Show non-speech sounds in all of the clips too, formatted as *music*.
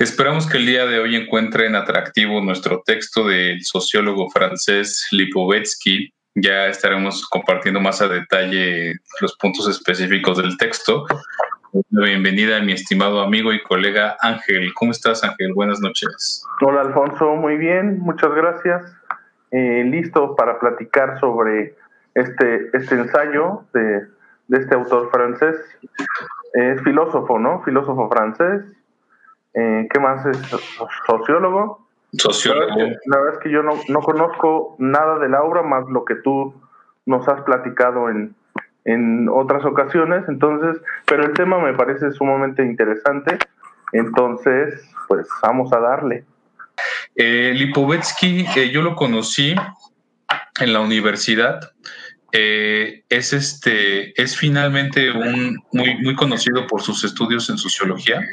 Esperamos que el día de hoy encuentren atractivo nuestro texto del sociólogo francés Lipovetsky. Ya estaremos compartiendo más a detalle los puntos específicos del texto. Bienvenida a mi estimado amigo y colega Ángel. ¿Cómo estás, Ángel? Buenas noches. Hola, Alfonso. Muy bien, muchas gracias. Eh, listo para platicar sobre este, este ensayo de, de este autor francés. Es filósofo, ¿no? Filósofo francés eh, ¿Qué más es? ¿Sociólogo? Sociólogo. La verdad, es que yo no, no, conozco nada de la obra más lo que tú nos has platicado en, en otras ocasiones, entonces, pero el tema me parece sumamente interesante, entonces, pues vamos a darle. Eh, Lipovetsky, eh, yo lo conocí en la universidad. Eh, es este es finalmente un muy muy conocido por sus estudios en sociología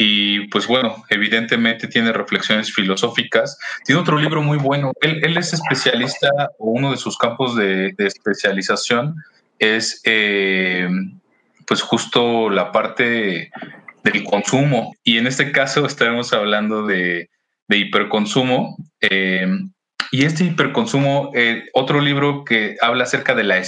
y pues bueno, evidentemente tiene reflexiones filosóficas. Tiene otro libro muy bueno. Él, es especialista, o uno de sus campos de, especialización es eh, pues justo la parte del consumo. Y en este caso estaremos hablando de, hiperconsumo. Eh, y este hiperconsumo, eh, otro libro que habla acerca de la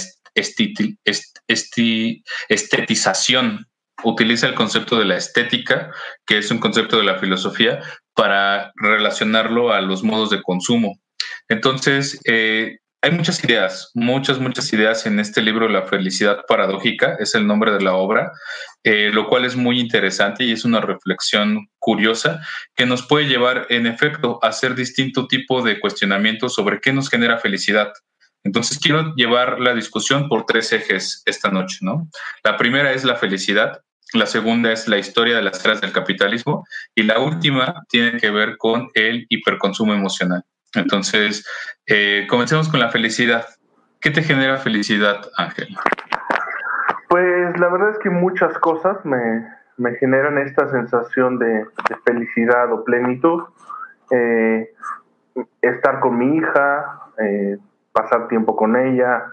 estetización utiliza el concepto de la estética, que es un concepto de la filosofía, para relacionarlo a los modos de consumo. Entonces, eh, hay muchas ideas, muchas, muchas ideas en este libro, La felicidad paradójica, es el nombre de la obra, eh, lo cual es muy interesante y es una reflexión curiosa que nos puede llevar, en efecto, a hacer distinto tipo de cuestionamientos sobre qué nos genera felicidad. Entonces, quiero llevar la discusión por tres ejes esta noche, ¿no? La primera es la felicidad, la segunda es la historia de las eras del capitalismo y la última tiene que ver con el hiperconsumo emocional. Entonces, eh, comencemos con la felicidad. ¿Qué te genera felicidad, Ángel? Pues la verdad es que muchas cosas me, generan esta sensación de, felicidad o plenitud. Eh, estar con mi hija, eh, pasar tiempo con ella,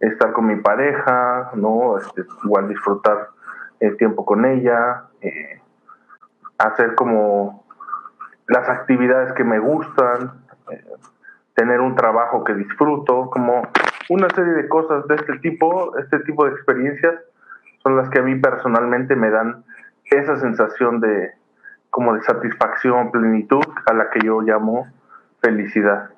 estar con mi pareja, ¿no? Este, igual disfrutar el tiempo con ella, eh, hacer como las actividades que me gustan, eh, tener un trabajo que disfruto, como una serie de cosas de este tipo, este tipo de experiencias son las que a mí personalmente me dan esa sensación de como de satisfacción, plenitud, a la que yo llamo felicidad.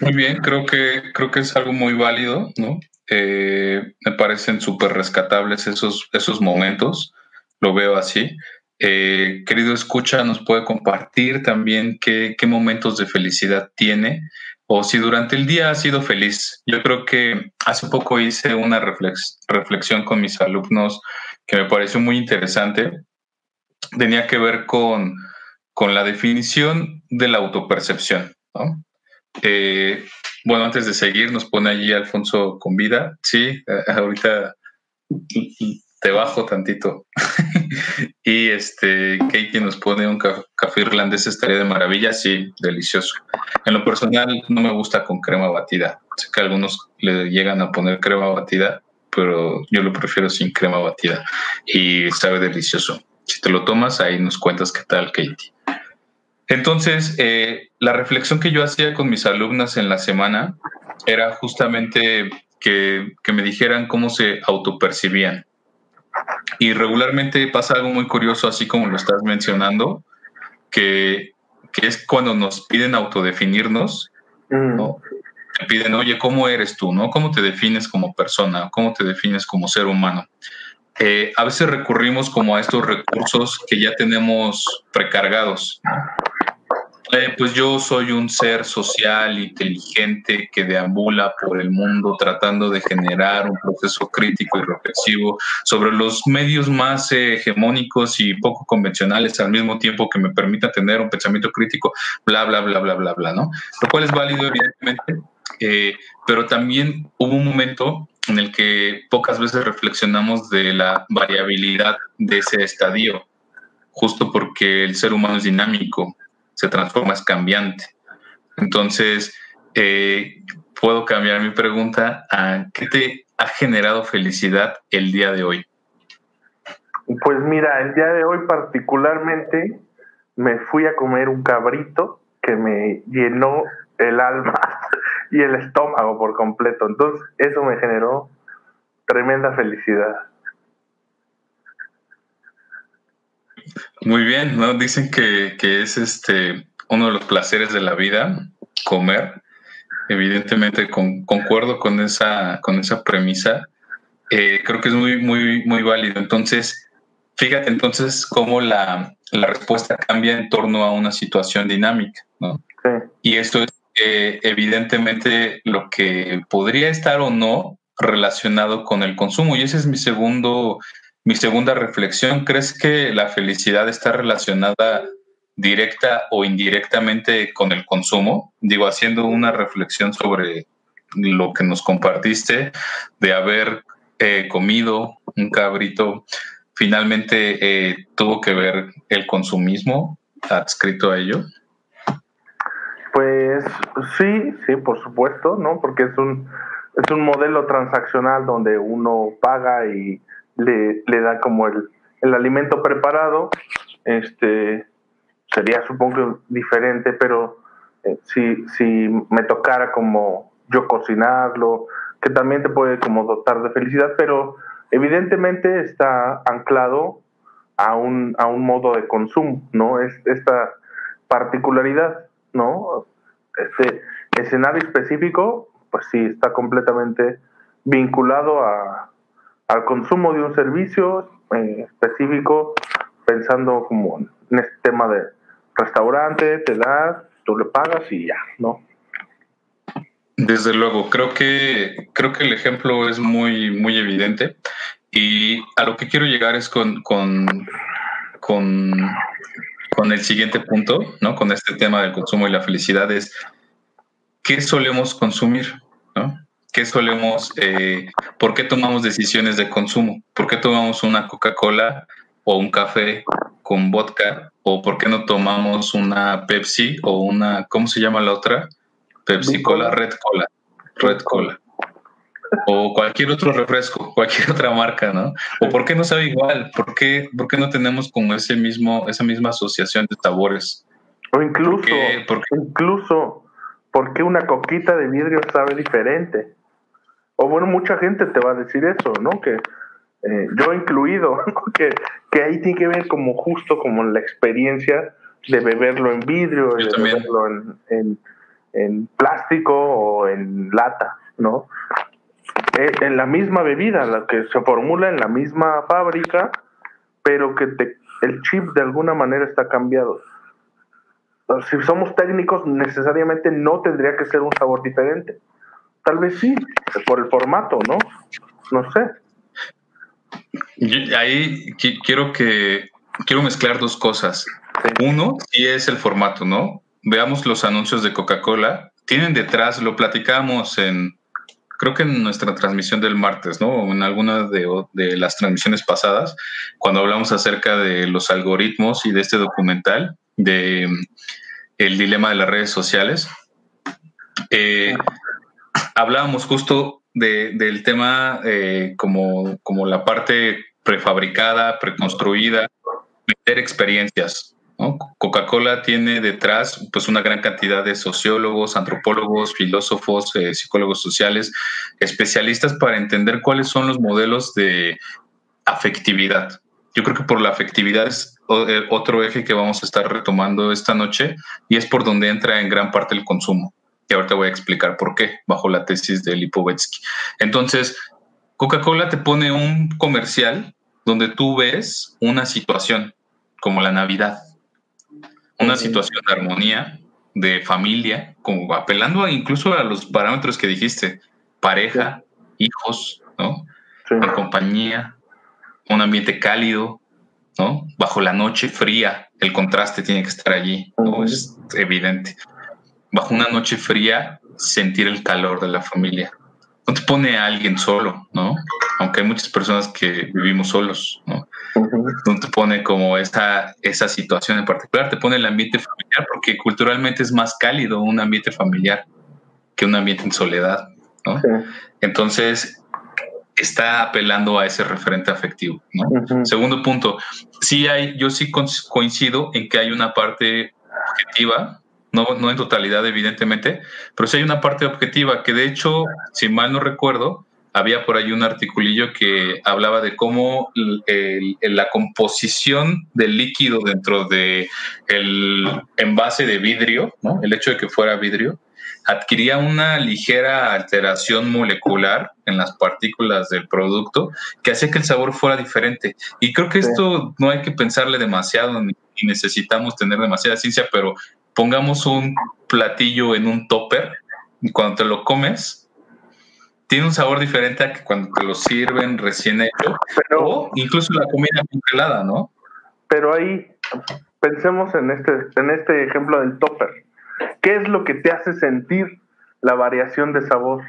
Muy bien, creo que creo que es algo muy válido, ¿no? Eh, me parecen súper rescatables esos, esos momentos, lo veo así. Eh, querido escucha, nos puede compartir también qué, qué, momentos de felicidad tiene o si durante el día ha sido feliz. Yo creo que hace poco hice una reflexión con mis alumnos que me pareció muy interesante. Tenía que ver con, con la definición de la autopercepción. ¿no? Eh, bueno, antes de seguir, nos pone allí Alfonso con vida. Sí, eh, ahorita te bajo tantito. *laughs* y este, Katie nos pone un café irlandés, estaría de maravilla. Sí, delicioso. En lo personal, no me gusta con crema batida. Sé que algunos le llegan a poner crema batida, pero yo lo prefiero sin crema batida. Y sabe delicioso. Si te lo tomas, ahí nos cuentas qué tal, Katie. Entonces, eh, la reflexión que yo hacía con mis alumnas en la semana era justamente que, me dijeran cómo se autopercibían. Y regularmente pasa algo muy curioso, así como lo estás mencionando, que, es cuando nos piden autodefinirnos, mm. ¿no? Te piden, oye, ¿cómo eres tú? ¿no? ¿Cómo te defines como persona? ¿Cómo te defines como ser humano? Eh, a veces recurrimos como a estos recursos que ya tenemos precargados. Eh, pues yo soy un ser social, inteligente, que deambula por el mundo tratando de generar un proceso crítico y reflexivo sobre los medios más hegemónicos y poco convencionales al mismo tiempo que me permita tener un pensamiento crítico, bla, bla, bla, bla, bla, bla, ¿no? Lo cual es válido, evidentemente, eh, pero también hubo un momento en el que pocas veces reflexionamos de la variabilidad de ese estadio, justo porque el ser humano es dinámico se transforma, es cambiante. Entonces, eh, puedo cambiar mi pregunta a qué te ha generado felicidad el día de hoy. Pues mira, el día de hoy particularmente me fui a comer un cabrito que me llenó el alma *laughs* y el estómago por completo. Entonces, eso me generó tremenda felicidad. Muy bien, ¿no? Dicen que, que es este uno de los placeres de la vida, comer. Evidentemente con, concuerdo con esa, con esa premisa. Eh, creo que es muy, muy, muy válido. Entonces, fíjate entonces cómo la, la respuesta cambia en torno a una situación dinámica, ¿no? Sí. Y esto es eh, evidentemente lo que podría estar o no relacionado con el consumo. Y ese es mi segundo, mi segunda reflexión. ¿Crees que la felicidad está relacionada directa o indirectamente con el consumo? Digo, haciendo una reflexión sobre lo que nos compartiste de haber eh, comido un cabrito, finalmente eh, tuvo que ver el consumismo adscrito a ello. Pues sí, sí, por supuesto, ¿no? Porque es un, es un modelo transaccional donde uno paga y le, le da como el, el alimento preparado. Este sería supongo diferente, pero eh, si, si me tocara como yo cocinarlo, que también te puede como dotar de felicidad, pero evidentemente está anclado a un, a un modo de consumo, ¿no? Es esta particularidad ¿no? Este escenario específico, pues sí, está completamente vinculado a, al consumo de un servicio eh, específico, pensando como en este tema de restaurante, te da, tú le pagas y ya, ¿no? Desde luego, creo que creo que el ejemplo es muy muy evidente y a lo que quiero llegar es con, con, con con el siguiente punto, ¿no? Con este tema del consumo y la felicidad es qué solemos consumir, ¿no? ¿Qué solemos, eh, por qué tomamos decisiones de consumo? ¿Por qué tomamos una Coca-Cola o un café con vodka? ¿O por qué no tomamos una Pepsi o una, ¿cómo se llama la otra? Pepsi Cola, Red Cola, Red Cola o cualquier otro refresco, *laughs* cualquier otra marca, ¿no? O por qué no sabe igual, por qué, por qué no tenemos como ese mismo, esa misma asociación de sabores. O incluso, ¿Por qué? incluso, ¿por qué una coquita de vidrio sabe diferente? O bueno, mucha gente te va a decir eso, ¿no? Que eh, yo incluido, *laughs* que, que ahí tiene que ver como justo como la experiencia de beberlo en vidrio, de beberlo en, en, en plástico o en lata, ¿no? Eh, en la misma bebida, la que se formula en la misma fábrica, pero que te, el chip de alguna manera está cambiado. Si somos técnicos, necesariamente no tendría que ser un sabor diferente. Tal vez sí, por el formato, ¿no? No sé. Ahí quiero que quiero mezclar dos cosas. Uno, sí es el formato, ¿no? Veamos los anuncios de Coca-Cola. Tienen detrás, lo platicamos en, creo que en nuestra transmisión del martes, ¿no? En alguna de, de, las transmisiones pasadas, cuando hablamos acerca de los algoritmos y de este documental, de mm, el dilema de las redes sociales, eh, hablábamos justo de, del tema eh, como, como la parte prefabricada, preconstruida, meter experiencias, Coca-Cola tiene detrás pues una gran cantidad de sociólogos, antropólogos, filósofos, eh, psicólogos sociales, especialistas para entender cuáles son los modelos de afectividad. Yo creo que por la afectividad es eh, otro eje que vamos a estar retomando esta noche y es por donde entra en gran parte el consumo. Y ahorita voy a explicar por qué, bajo la tesis de Lipovetsky. Entonces, Coca-Cola te pone un comercial donde tú ves una situación como la Navidad una situación de armonía, de familia, como apelando incluso a los parámetros que dijiste, pareja, hijos, ¿no? En compañía, un ambiente cálido, ¿no? Bajo la noche fría, el contraste tiene que estar allí, ¿no? Es evidente. Bajo una noche fría, sentir el calor de la familia. No te pone a alguien solo, ¿no? Aunque hay muchas personas que vivimos solos, ¿no? no te pone como esa, esa situación en particular, te pone el ambiente familiar, porque culturalmente es más cálido un ambiente familiar que un ambiente en soledad. ¿no? Entonces, está apelando a ese referente afectivo. Segundo punto, sí hay, yo sí coincido en que hay una parte objetiva, no, no en totalidad evidentemente, pero sí hay una parte objetiva que de hecho, si mal no recuerdo, había por ahí un articulillo que hablaba de cómo la composición del líquido dentro de el envase de vidrio, el hecho de que fuera vidrio, adquiría una ligera alteración molecular en las partículas del producto que hacía que el sabor fuera diferente. Y creo que esto no hay que pensarle demasiado ni, necesitamos tener demasiada ciencia, pero pongamos un platillo en un topper y cuando te lo comes, tiene un sabor diferente a que cuando te lo sirven recién hecho o incluso la comida congelada, ¿no? Pero ahí pensemos en este, en este ejemplo del topper ¿Qué es lo que te hace sentir la variación de sabor?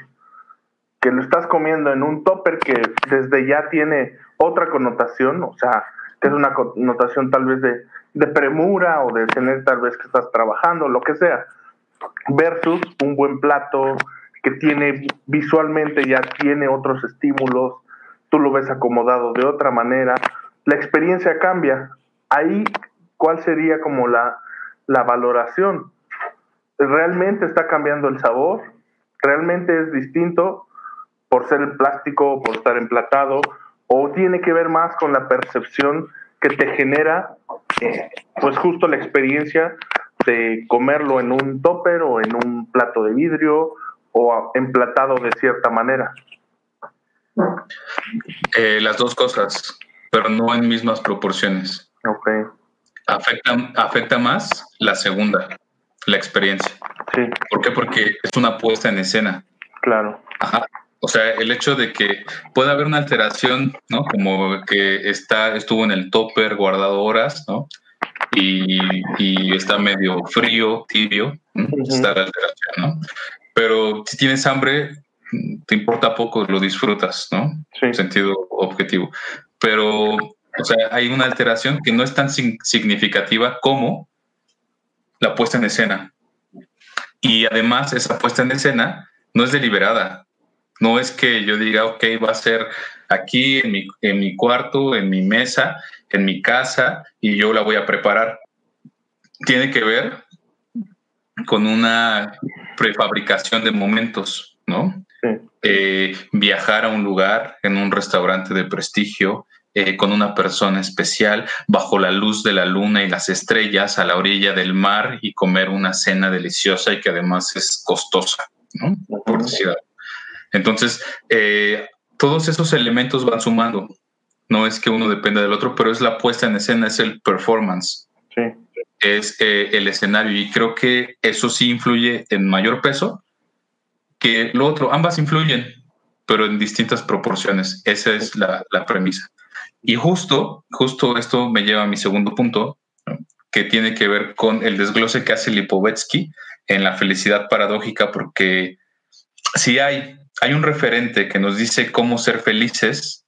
Que lo estás comiendo en un topper que desde ya tiene otra connotación, o sea, que es una connotación tal vez de, de premura o de tener tal vez que estás trabajando, lo que sea, versus un buen plato que tiene visualmente ya tiene otros estímulos, tú lo ves acomodado de otra manera, la experiencia cambia. Ahí, ¿cuál sería como la, la valoración? realmente está cambiando el sabor, realmente es distinto por ser el plástico, por estar emplatado, o tiene que ver más con la percepción que te genera, eh, pues justo la experiencia de comerlo en un topper o en un plato de vidrio o emplatado de cierta manera. Eh, las dos cosas, pero no en mismas proporciones. Ok. Afecta, afecta más la segunda la experiencia. Sí. ¿Por qué? Porque es una puesta en escena. Claro. Ajá. O sea, el hecho de que pueda haber una alteración, ¿no? Como que está, estuvo en el topper guardado horas, ¿no? Y, y está medio frío, tibio, está la alteración, ¿no? Pero si tienes hambre, te importa poco, lo disfrutas, ¿no? Sí. En sentido objetivo. Pero, o sea, hay una alteración que no es tan significativa como la puesta en escena. Y además esa puesta en escena no es deliberada. No es que yo diga, ok, va a ser aquí en mi, en mi cuarto, en mi mesa, en mi casa, y yo la voy a preparar. Tiene que ver con una prefabricación de momentos, ¿no? Eh, viajar a un lugar, en un restaurante de prestigio, eh, con una persona especial, bajo la luz de la luna y las estrellas, a la orilla del mar y comer una cena deliciosa y que además es costosa, ¿no? Por decir Entonces, eh, todos esos elementos van sumando. No es que uno dependa del otro, pero es la puesta en escena, es el performance. Es eh, el escenario. Y creo que eso sí influye en mayor peso que lo otro. Ambas influyen, pero en distintas proporciones. Esa es la premisa. Y justo, justo esto me lleva a mi segundo punto, que tiene que ver con el desglose que hace Lipovetsky en la felicidad paradójica, porque si hay, hay un referente que nos dice cómo ser felices,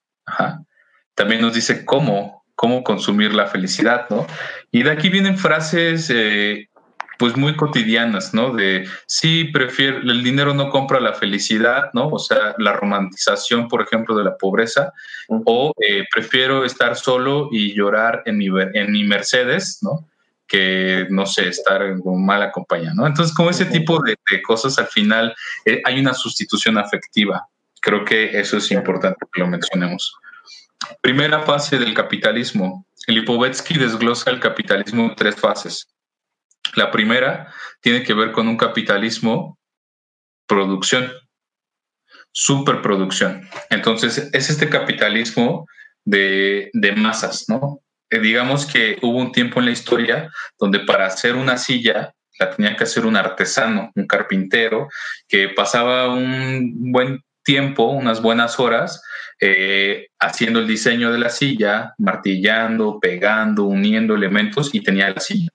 también nos dice cómo, cómo consumir la felicidad, ¿no? Y de aquí vienen frases eh, pues muy cotidianas, ¿no? De sí, prefiero, el dinero no compra la felicidad, ¿no? O sea, la romantización, por ejemplo, de la pobreza, o eh, prefiero estar solo y llorar en mi, en mi Mercedes, ¿no? Que, no sé, estar en mala compañía, ¿no? Entonces, como ese tipo de, cosas, al final eh, hay una sustitución afectiva. Creo que eso es importante que lo mencionemos. Primera fase del capitalismo. Lipovetsky desglosa el capitalismo en tres fases la primera tiene que ver con un capitalismo producción, superproducción. Entonces, es este capitalismo de, masas, ¿no? Eh, digamos que hubo un tiempo en la historia donde para hacer una silla la tenía que hacer un artesano, un carpintero, que pasaba un buen tiempo, unas buenas horas, eh, haciendo el diseño de la silla, martillando, pegando, uniendo elementos y tenía la silla.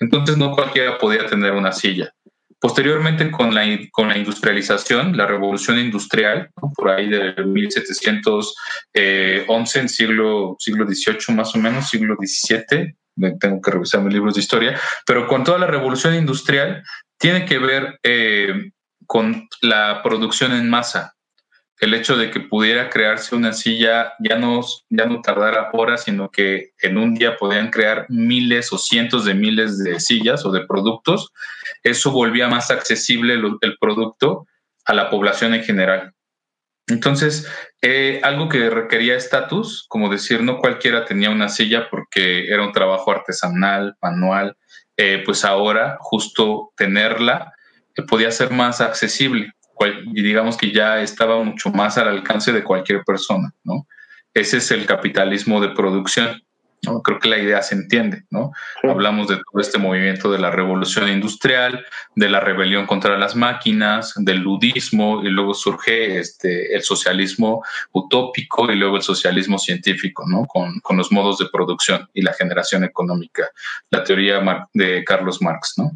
Entonces no cualquiera podía tener una silla. Posteriormente, con la, con la industrialización, la revolución industrial, por ahí de 1711, en siglo, siglo XVIII más o menos, siglo XVII, tengo que revisar mis libros de historia, pero con toda la revolución industrial tiene que ver eh, con la producción en masa. El hecho de que pudiera crearse una silla ya no, ya no tardara horas, sino que en un día podían crear miles o cientos de miles de sillas o de productos, eso volvía más accesible el, producto a la población en general. Entonces, eh, algo que requería estatus, como decir, no cualquiera tenía una silla porque era un trabajo artesanal, manual, eh, pues ahora justo tenerla eh, podía ser más accesible y digamos que ya estaba mucho más al alcance de cualquier persona, ¿no? Ese es el capitalismo de producción. ¿no? Creo que la idea se entiende, ¿no? Hablamos de todo este movimiento de la revolución industrial, de la rebelión contra las máquinas, del ludismo, y luego surge este, el socialismo utópico y luego el socialismo científico, ¿no? Con, con los modos de producción y la generación económica, la teoría de Carlos Marx, ¿no?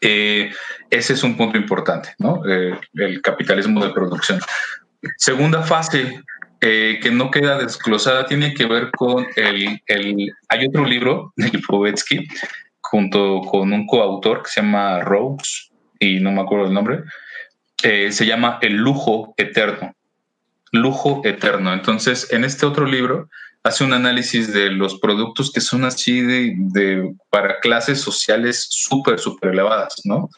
Eh, ese es un punto importante, ¿no? Eh, el capitalismo de producción. Segunda fase eh, que no queda desglosada tiene que ver con el, Hay otro libro de Lipovetsky junto con un coautor que se llama Rhodes y no me acuerdo el nombre. se llama El lujo eterno. Lujo eterno. Entonces, en este otro libro hace un análisis de los productos que son así de, para clases sociales súper, súper elevadas, ¿no?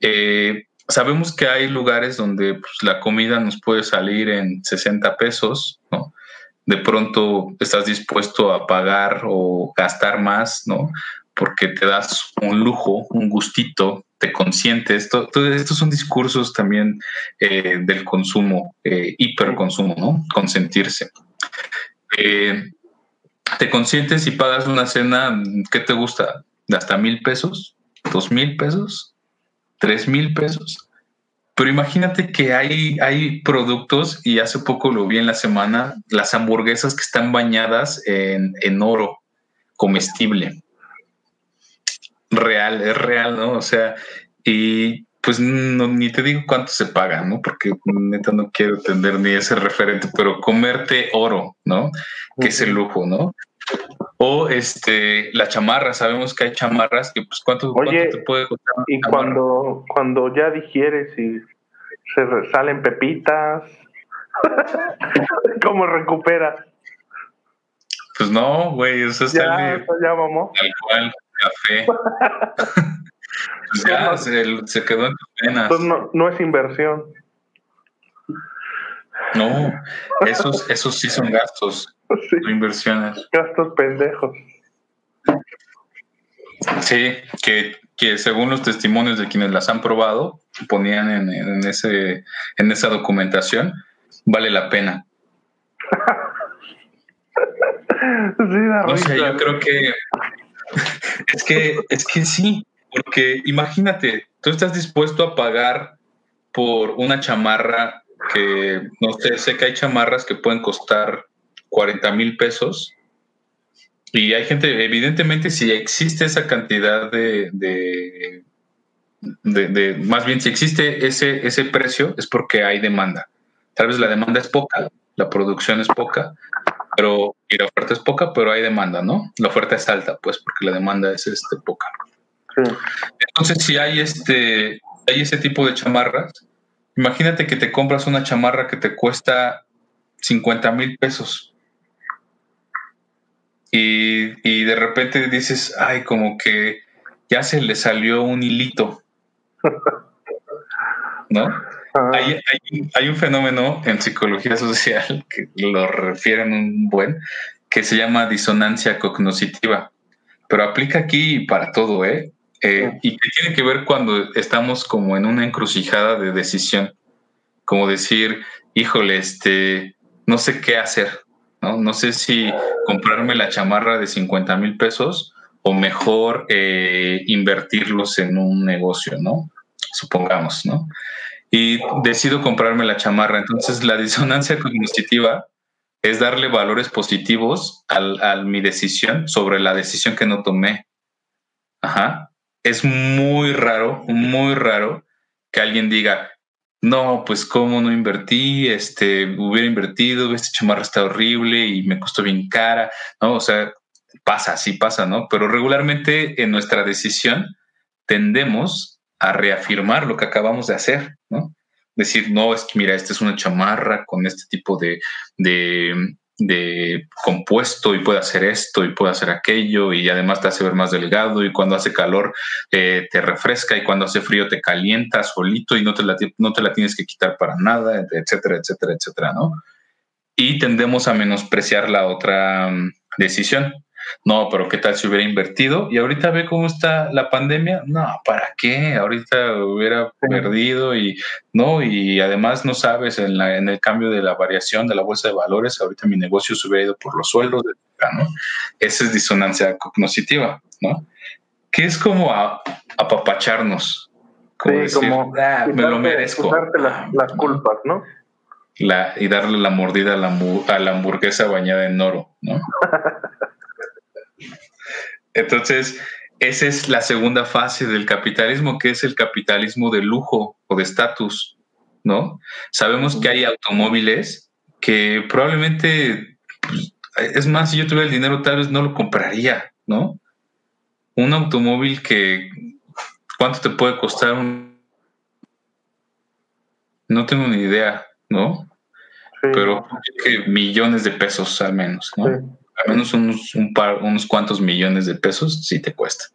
Eh, sabemos que hay lugares donde pues, la comida nos puede salir en 60 pesos, ¿no? De pronto estás dispuesto a pagar o gastar más, ¿no? Porque te das un lujo, un gustito, te consientes. Todo, estos son discursos también eh, del consumo, eh, hiperconsumo, ¿no? Consentirse. Eh, te consientes y pagas una cena, ¿qué te gusta? ¿De hasta mil pesos? ¿Dos mil pesos? ¿Tres mil pesos? Pero imagínate que hay, hay productos, y hace poco lo vi en la semana, las hamburguesas que están bañadas en, en oro comestible. Real, es real, ¿no? O sea, y pues no, ni te digo cuánto se paga, ¿no? Porque neta no quiero tener ni ese referente, pero comerte oro, ¿no? Que es el lujo, ¿no? O este, la chamarra, sabemos que hay chamarras que pues cuánto, te puede costar. Y cuando, cuando ya digieres y se salen pepitas, *laughs* ¿cómo recuperas? Pues no, güey, eso es ya, ya vamos. Tal cual, café. *laughs* Pues ya, se, quedó en tus penas. no, es inversión. No, esos, esos sí son gastos, *laughs* no inversiones. Gastos pendejos. Sí, que, que, según los testimonios de quienes las han probado, ponían en, en, ese, en esa documentación, vale la pena. *laughs* no sé, yo creo que *laughs* es que es que sí, porque imagínate, tú estás dispuesto a pagar por una chamarra que, no sé, sé que hay chamarras que pueden costar 40 mil pesos. Y hay gente, evidentemente, si existe esa cantidad de, de, más bien, si existe ese, ese precio, es porque hay demanda. Tal vez la demanda es poca, la producción es poca, pero y la oferta es poca, pero hay demanda, ¿no? La oferta es alta, pues, porque la demanda es este, poca. Entonces, si hay este, hay ese tipo de chamarras, imagínate que te compras una chamarra que te cuesta 50 mil pesos. Y, de repente dices, ay, como que ya se le salió un hilito. *laughs* ¿No? Hay, hay, un fenómeno en psicología social *laughs* que lo refieren un buen, que se llama disonancia cognoscitiva, pero aplica aquí para todo, ¿eh? Eh, y qué tiene que ver cuando estamos como en una encrucijada de decisión, como decir, híjole, este, no sé qué hacer, ¿no? No sé si comprarme la chamarra de 50 mil pesos o mejor eh, invertirlos en un negocio, ¿no? Supongamos, ¿no? Y decido comprarme la chamarra. Entonces, la disonancia cognitiva es darle valores positivos a mi decisión sobre la decisión que no tomé. Ajá es muy raro, muy raro que alguien diga, no, pues cómo no invertí, este, hubiera invertido, este chamarra está horrible y me costó bien cara, ¿no? O sea, pasa, sí pasa, ¿no? Pero regularmente en nuestra decisión tendemos a reafirmar lo que acabamos de hacer, ¿no? decir, no, es que mira, esta es una chamarra con este tipo de, de, compuesto y puede hacer esto y puede hacer aquello y además te hace ver más delgado y cuando hace calor eh, te refresca y cuando hace frío te calienta solito y no te, la, no te la tienes que quitar para nada, etcétera, etcétera, etcétera, ¿no? Y tendemos a menospreciar la otra mm, decisión no, pero ¿qué tal si hubiera invertido? Y ahorita ve cómo está la pandemia. No, ¿para qué? Ahorita hubiera perdido y no, y además no sabes en, el cambio de la variación de la bolsa de valores, ahorita mi negocio se hubiera ido por los sueldos, ¿no? Esa es disonancia cognitiva, ¿no? Que es como apapacharnos. Como decir, ah, me lo merezco. Las, las culpas, ¿no? La, y darle la mordida a la, a la hamburguesa bañada en oro, ¿no? *laughs* Entonces, esa es la segunda fase del capitalismo, que es el capitalismo de lujo o de estatus, ¿no? Sabemos que hay automóviles que probablemente, pues, es más, si yo tuviera el dinero, tal vez no lo compraría, ¿no? Un automóvil que, ¿cuánto te puede costar un... No tengo ni idea, ¿no? Pero que millones de pesos al menos, ¿no? Al menos unos, un par, unos cuantos millones de pesos sí te cuesta.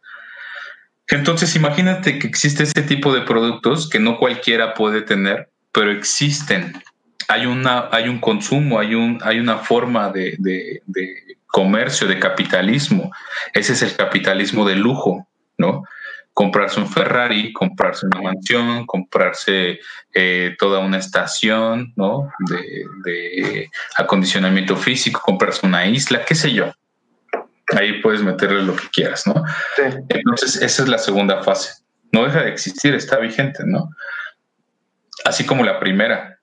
Entonces, imagínate que existe ese tipo de productos que no cualquiera puede tener, pero existen. Hay, una, hay un consumo, hay, un, hay una forma de, de, de comercio, de capitalismo. Ese es el capitalismo de lujo, ¿no? Comprarse un Ferrari, comprarse una mansión, comprarse eh, toda una estación ¿no? de, acondicionamiento físico, comprarse una isla, qué sé yo. Ahí puedes meterle lo que quieras, ¿no? Entonces, esa es la segunda fase. No deja de existir, está vigente, ¿no? Así como la primera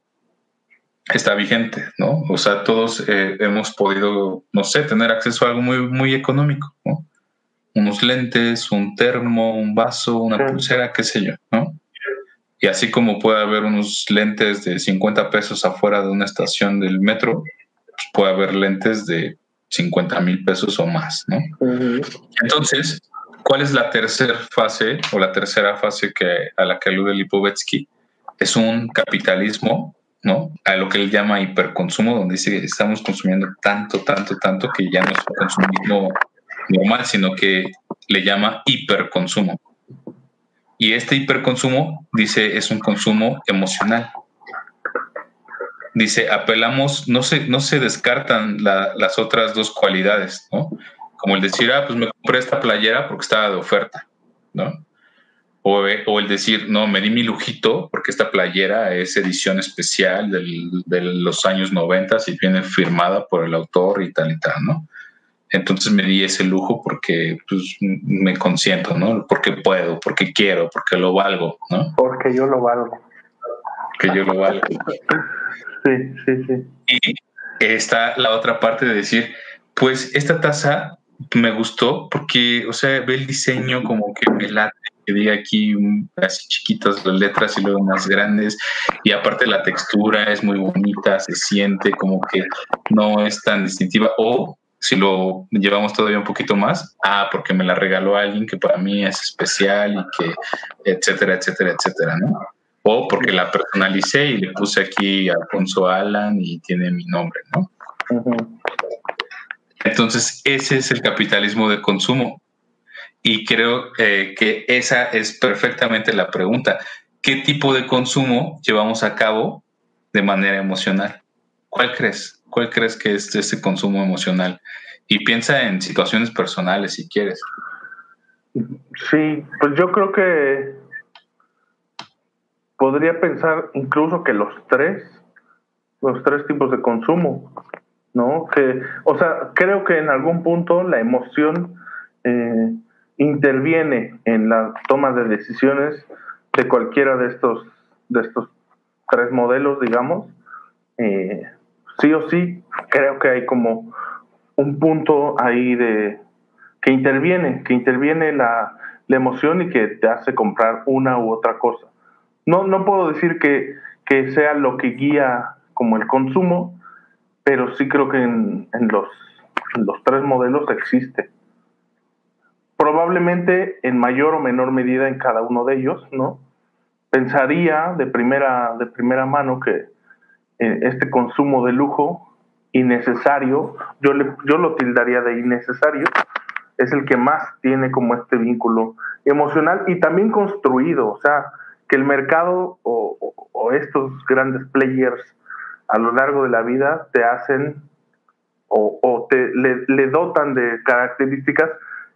está vigente, ¿no? O sea, todos eh, hemos podido, no sé, tener acceso a algo muy, muy económico, ¿no? Unos lentes, un termo, un vaso, una pulsera, qué sé yo, ¿no? Y así como puede haber unos lentes de 50 pesos afuera de una estación del metro, pues puede haber lentes de 50 mil pesos o más, ¿no? Entonces, ¿cuál es la tercera fase o la tercera fase que, a la que alude Lipovetsky? Es un capitalismo, ¿no? A lo que él llama hiperconsumo, donde dice que estamos consumiendo tanto, tanto, tanto que ya un consumismo normal, sino que le llama hiperconsumo. Y este hiperconsumo, dice, es un consumo emocional. Dice, apelamos, no se, no se descartan las otras dos cualidades, ¿no? Como el decir, ah, pues me compré esta playera porque estaba de oferta, ¿no? O, o, el decir, no, me di mi lujito porque esta playera es edición especial de los años 90 y viene firmada por el autor y tal y tal, ¿no? Entonces me di ese lujo porque pues, me consiento, ¿no? Porque puedo, porque quiero, porque lo valgo, ¿no? Porque yo lo valgo. Que yo lo valgo. Sí, sí, sí. Y está la otra parte de decir, pues esta taza me gustó porque, o sea, ve el diseño como que me late, que diga aquí así chiquitas las letras y luego más grandes, y aparte la textura es muy bonita, se siente como que no es tan distintiva, o si lo llevamos todavía un poquito más, ah, porque me la regaló alguien que para mí es especial y que, etcétera, etcétera, etcétera, ¿no? O porque la personalicé y le puse aquí Alfonso Alan y tiene mi nombre, ¿no? Entonces, ese es el capitalismo de consumo. Y creo eh, que esa es perfectamente la pregunta. ¿Qué tipo de consumo llevamos a cabo de manera emocional? ¿Cuál crees? ¿Cuál crees que es ese consumo emocional? Y piensa en situaciones personales si quieres. Sí, pues yo creo que podría pensar incluso que los tres, los tres tipos de consumo, ¿no? Que, o sea, creo que en algún punto la emoción eh, interviene en la toma de decisiones de cualquiera de estos, de estos tres modelos, digamos. Eh, sí o sí, creo que hay como un punto ahí de que interviene, que interviene la, emoción y que te hace comprar una u otra cosa. No, no puedo decir que, que sea lo que guía como el consumo, pero sí creo que en, los, los tres modelos existe. Probablemente en mayor o menor medida en cada uno de ellos, ¿no? pensaría de primera, de primera mano que eh, este consumo de lujo innecesario, yo, le, yo lo tildaría de innecesario, es el que más tiene como este vínculo emocional y también construido, o sea, que el mercado o, estos grandes players a lo largo de la vida te hacen o, te, le, dotan de características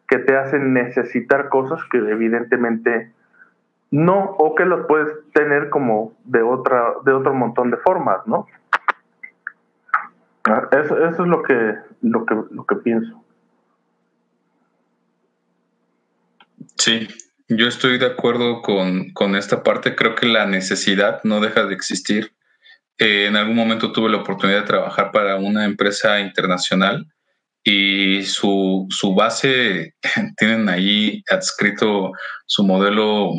que te hacen necesitar cosas que evidentemente no, o que los puedes tener como de otra, de otro montón de formas, ¿no? Ah, eso, es lo que, lo que, lo que pienso. Sí, yo estoy de acuerdo con, esta parte. Creo que la necesidad no deja de existir. Eh, en algún momento tuve la oportunidad de trabajar para una empresa internacional y su, su base, *laughs* tienen ahí adscrito su modelo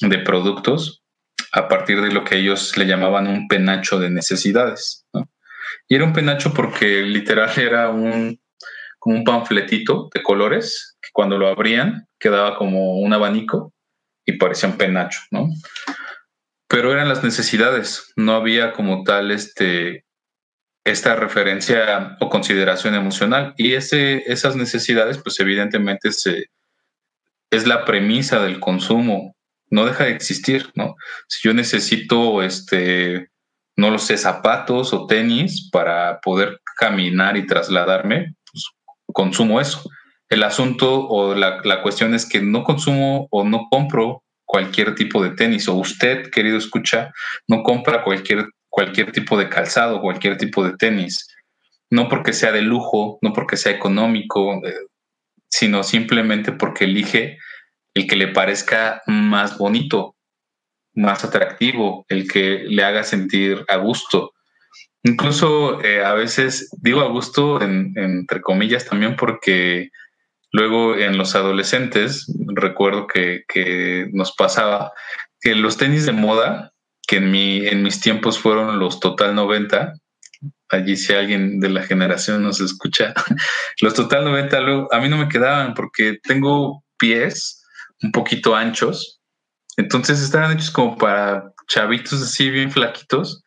de productos a partir de lo que ellos le llamaban un penacho de necesidades. Y era un penacho porque literal *laughs* era un, como un panfletito de colores que cuando lo abrían quedaba como un abanico y parecía un penacho, ¿no? Pero eran las necesidades, no había como tal este, esta referencia o consideración emocional. Y ese, esas necesidades, pues evidentemente se, es la premisa del consumo, no deja de existir, ¿no? Si yo necesito, este, no lo sé, zapatos o tenis para poder caminar y trasladarme, pues consumo eso. El asunto o la, la, cuestión es que no consumo o no compro cualquier tipo de tenis o usted, querido escucha, no compra cualquier, cualquier tipo de calzado, cualquier tipo de tenis. No porque sea de lujo, no porque sea económico, eh, sino simplemente porque elige el que le parezca más bonito, más atractivo, el que le haga sentir a gusto. Incluso eh, a veces digo a gusto, entre comillas, también porque luego en los adolescentes recuerdo que, nos pasaba que los tenis de moda, que en, mi, en mis tiempos fueron los Total 90, allí si alguien de la generación nos escucha, *laughs* los Total 90 a mí no me quedaban porque tengo pies un poquito anchos, entonces estaban hechos como para chavitos así bien flaquitos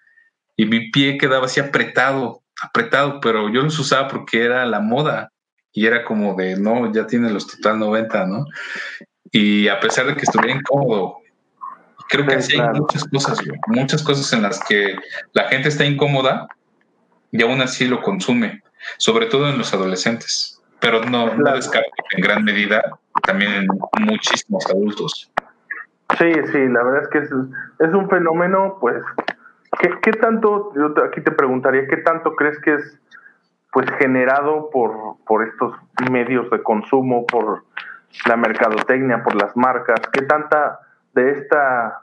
y mi pie quedaba así apretado, apretado, pero yo los usaba porque era la moda y era como de, no, ya tiene los total 90, ¿no? Y a pesar de que estuviera incómodo, creo que sí, hay muchas cosas, muchas cosas en las que la gente está incómoda y aún así lo consume, sobre todo en los adolescentes, pero no, no descarto en gran medida también en muchísimos adultos. Sí, sí, la verdad es que es, es un fenómeno, pues, ¿Qué, tanto, yo aquí te preguntaría, qué tanto crees que es pues generado por, por estos medios de consumo, por la mercadotecnia, por las marcas? ¿Qué tanta de esta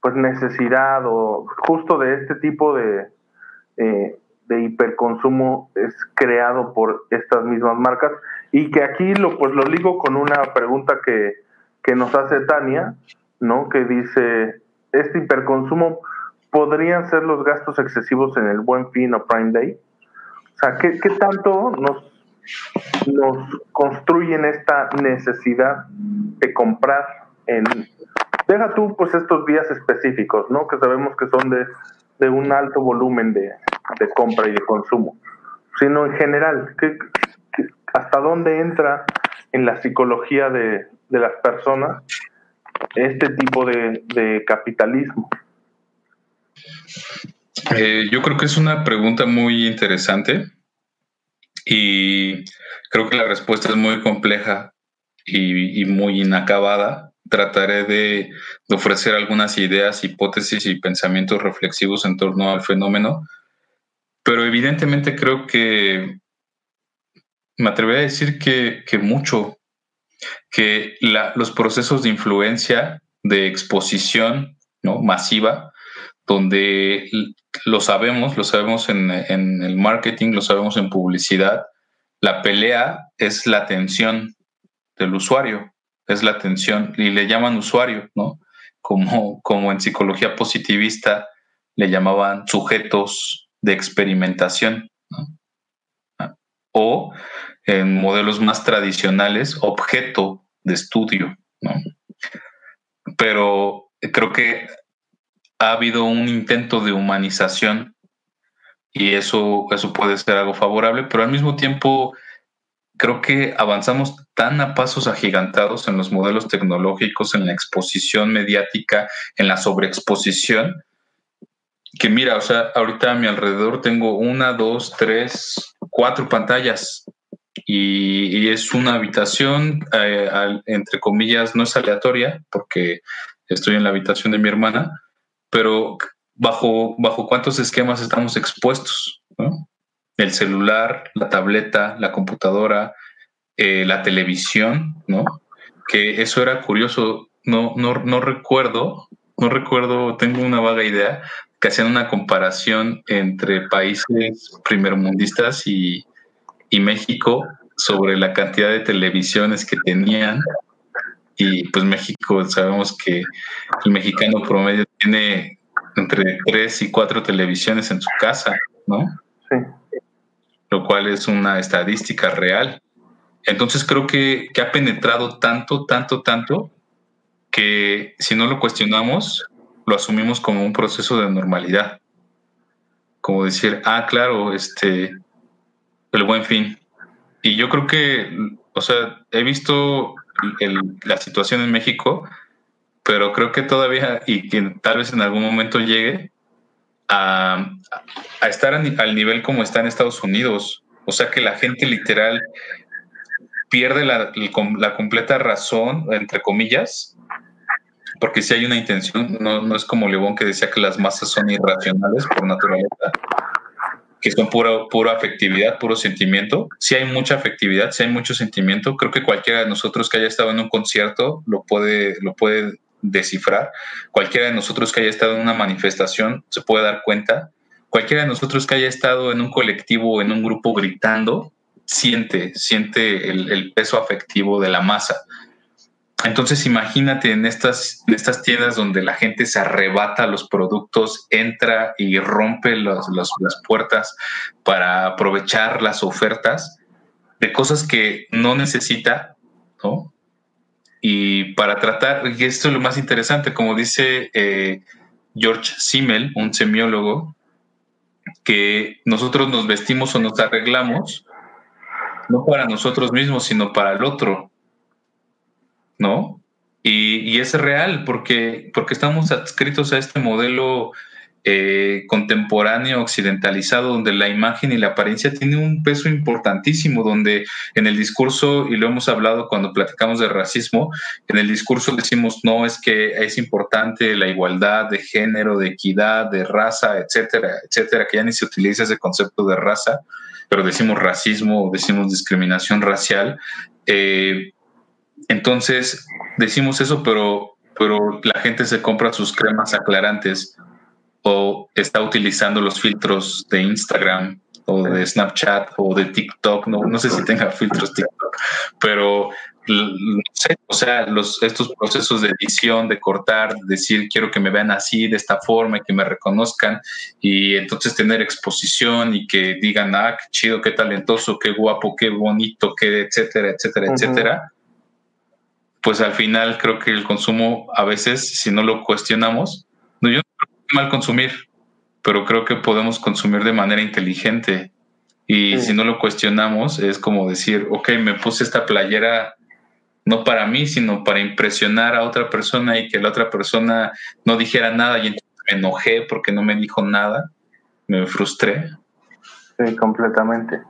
pues necesidad o justo de este tipo de, eh, de hiperconsumo es creado por estas mismas marcas? Y que aquí lo pues lo ligo con una pregunta que, que nos hace Tania, ¿no? Que dice, este hiperconsumo podrían ser los gastos excesivos en el buen fin o Prime Day? O sea, ¿qué, tanto nos, nos construyen esta necesidad de comprar en... Deja tú pues estos días específicos, ¿no? Que sabemos que son de, de un alto volumen de, de, compra y de consumo, sino en general, ¿qué, hasta dónde entra en la psicología de, de las personas este tipo de, de capitalismo? Eh, yo creo que es una pregunta muy interesante y creo que la respuesta es muy compleja y, muy inacabada. Trataré de, ofrecer algunas ideas, hipótesis y pensamientos reflexivos en torno al fenómeno, pero evidentemente creo que me atrevería a decir que, mucho, que los procesos de influencia, de exposición ¿no? masiva, donde lo sabemos, lo sabemos en, el marketing, lo sabemos en publicidad, la pelea es la atención del usuario, es la atención, y le llaman usuario, ¿no? Como, como en psicología positivista le llamaban sujetos de experimentación, o en modelos más tradicionales, objeto de estudio, ¿no? Pero creo que ha habido un intento de humanización y eso, eso puede ser algo favorable, pero al mismo tiempo creo que avanzamos tan a pasos agigantados en los modelos tecnológicos, en la exposición mediática, en la sobreexposición, que mira, o sea, ahorita a mi alrededor tengo una, dos, tres, cuatro pantallas y, es una habitación, eh, entre comillas, no es aleatoria porque estoy en la habitación de mi hermana, pero bajo, bajo cuántos esquemas estamos expuestos, ¿no? El celular, la tableta, la computadora, eh, la televisión, ¿no? Que eso era curioso, no, no, no recuerdo, no recuerdo, tengo una vaga idea, que hacían una comparación entre países primermundistas y, y México sobre la cantidad de televisiones que tenían. Y pues México, sabemos que el mexicano promedio tiene entre tres y cuatro televisiones en su casa, ¿no? Sí. Lo cual es una estadística real. Entonces creo que, que ha penetrado tanto, tanto, tanto, que si no lo cuestionamos, lo asumimos como un proceso de normalidad. Como decir, ah, claro, este, el buen fin. Y yo creo que, o sea, he visto la situación en México, pero creo que todavía, y que tal vez en algún momento llegue a, a estar al nivel como está en Estados Unidos. O sea, que la gente literal pierde la, la completa razón, entre comillas, porque si hay una intención, no, no es como León que decía que las masas son irracionales por naturaleza, que son pura, pura afectividad, puro sentimiento. Si hay mucha afectividad, si hay mucho sentimiento, creo que cualquiera de nosotros que haya estado en un concierto lo puede, lo puede descifrar. Cualquiera de nosotros que haya estado en una manifestación se puede dar cuenta. Cualquiera de nosotros que haya estado en un colectivo o en un grupo gritando, siente, siente el, el peso afectivo de la masa. Entonces imagínate en estas, estas tiendas donde la gente se arrebata los productos, entra y rompe las puertas para aprovechar las ofertas de cosas que no necesita, ¿no? Y para tratar, y esto es lo más interesante, como dice eh, George Simmel, un semiólogo, que nosotros nos vestimos o nos arreglamos no para nosotros mismos, sino para el otro. ¿No? Y, es real porque, porque estamos adscritos a este modelo eh, contemporáneo occidentalizado donde la imagen y la apariencia tienen un peso importantísimo, donde en el discurso, y lo hemos hablado cuando platicamos de racismo, en el discurso decimos, no, es que es importante la igualdad de género, de equidad, de raza, etcétera, etcétera, que ya ni se utiliza ese concepto de raza, pero decimos racismo o decimos discriminación racial. Eh, entonces, decimos eso, pero, pero la gente se compra sus cremas aclarantes o está utilizando los filtros de Instagram o de Snapchat o de TikTok, no, no sé si tenga filtros TikTok, pero no sé, o sea, los, estos procesos de edición, de cortar, decir quiero que me vean así, de esta forma y que me reconozcan y entonces tener exposición y que digan, ah, qué chido, qué talentoso, qué guapo, qué bonito, qué etcétera, etcétera, etcétera pues al final creo que el consumo a veces, si no lo cuestionamos, no, yo no creo que mal consumir, pero creo que podemos consumir de manera inteligente. Y si no lo cuestionamos, es como decir, ok, me puse esta playera no para mí, sino para impresionar a otra persona y que la otra persona no dijera nada y entonces me enojé porque no me dijo nada, me frustré. Sí, completamente.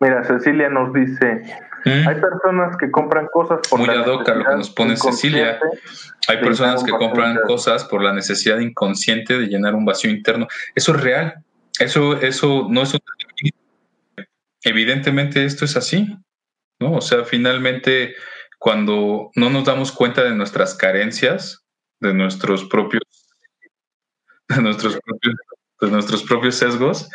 Mira, Cecilia nos dice, hay personas que compran cosas por Muy la lo que nos pone Cecilia. Hay personas que compran cosas por la necesidad inconsciente de llenar un vacío interno. Eso es real. Eso, eso no es un... Evidentemente esto es así, ¿no? O sea, finalmente cuando no nos damos cuenta de nuestras carencias, de nuestros propios, de nuestros propios, de nuestros propios sesgos,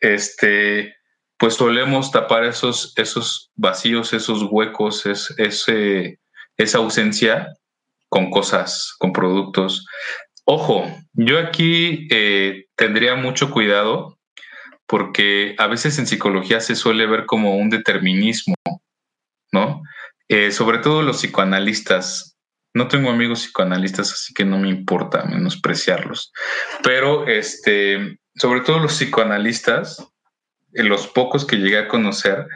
este, pues solemos tapar esos, esos vacíos, esos huecos, esa ausencia con cosas, con productos. Ojo, yo aquí eh, tendría mucho cuidado porque a veces en psicología se suele ver como un determinismo, ¿no? Eh, sobre todo los psicoanalistas. no tengo amigos psicoanalistas, así que no me importa menospreciarlos. Pero este, sobre todo los psicoanalistas, los pocos que llegué a conocer,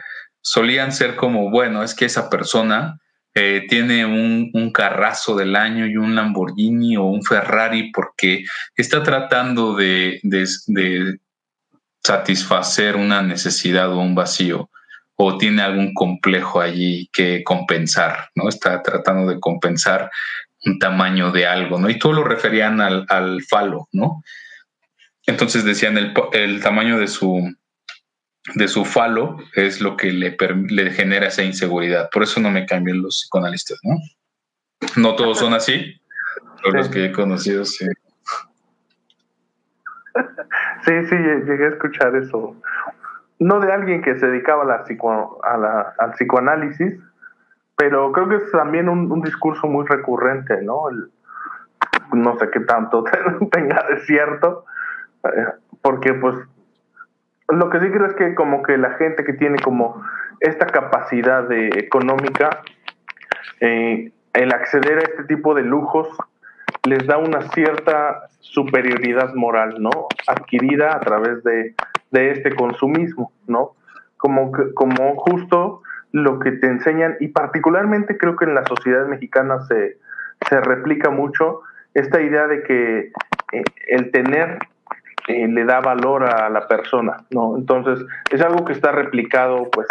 solían ser como, bueno, es que esa persona eh, tiene un, un, carrazo del año y un Lamborghini o un Ferrari porque está tratando de, de, satisfacer una necesidad o un vacío o tiene algún complejo allí que compensar, ¿no? Está tratando de compensar un tamaño de algo, ¿no? Y todo lo referían al, al falo, ¿no? Entonces decían el, el tamaño de su, de su falo es lo que le, le genera esa inseguridad. Por eso no me cambian los psicoanalistas, ¿no? No todos son así, pero los que he conocido sí. *laughs* Sí, sí, llegué a escuchar eso. No de alguien que se dedicaba a la al psicoanálisis, pero creo que es también un, discurso muy recurrente, ¿no? no sé qué tanto *laughs* tenga de cierto, eh, porque pues lo que sí creo es que como que la gente que tiene como esta capacidad económica, eh, el acceder a este tipo de lujos les da una cierta superioridad moral, ¿no? Adquirida a través de, de este consumismo, ¿no? Como, como justo lo que te enseñan, y particularmente creo que en la sociedad mexicana se, se replica mucho esta idea de que eh, el tener eh, le da valor a la persona, ¿no? Entonces, es algo que está replicado, pues,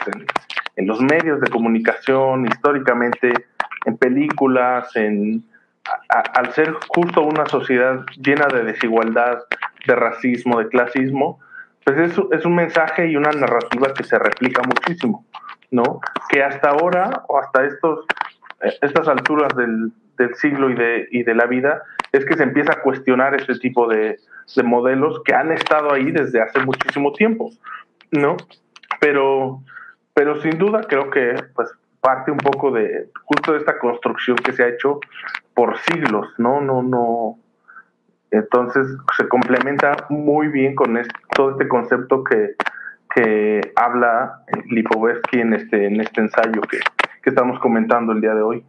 en, los medios de comunicación, históricamente, en películas, en, al ser justo una sociedad llena de desigualdad, de racismo, de clasismo, pues es, es un mensaje y una narrativa que se replica muchísimo, ¿no? Que hasta ahora, o hasta estos, eh, estas alturas del, del siglo y de, y de la vida, es que se empieza a cuestionar este tipo de, de modelos que han estado ahí desde hace muchísimo tiempo, ¿no? Pero, pero sin duda creo que pues parte un poco de justo de esta construcción que se ha hecho por siglos, ¿no? No, no. Entonces se complementa muy bien con todo este concepto que, que habla Lipovetsky en este, en este ensayo que, que estamos comentando el día de hoy.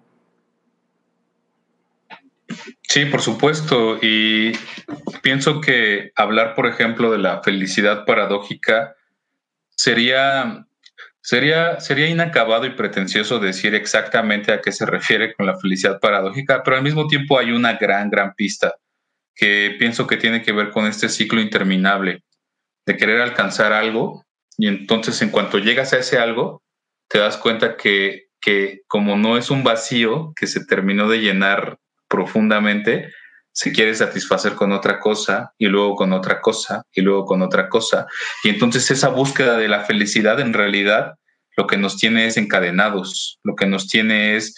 Sí, por supuesto. Y pienso que hablar, por ejemplo, de la felicidad paradójica sería, sería, sería inacabado y pretencioso decir exactamente a qué se refiere con la felicidad paradójica, pero al mismo tiempo hay una gran, gran pista que pienso que tiene que ver con este ciclo interminable de querer alcanzar algo y entonces en cuanto llegas a ese algo, te das cuenta que, que como no es un vacío que se terminó de llenar profundamente, se quiere satisfacer con otra cosa y luego con otra cosa y luego con otra cosa. Y entonces esa búsqueda de la felicidad en realidad lo que nos tiene es encadenados, lo que nos tiene es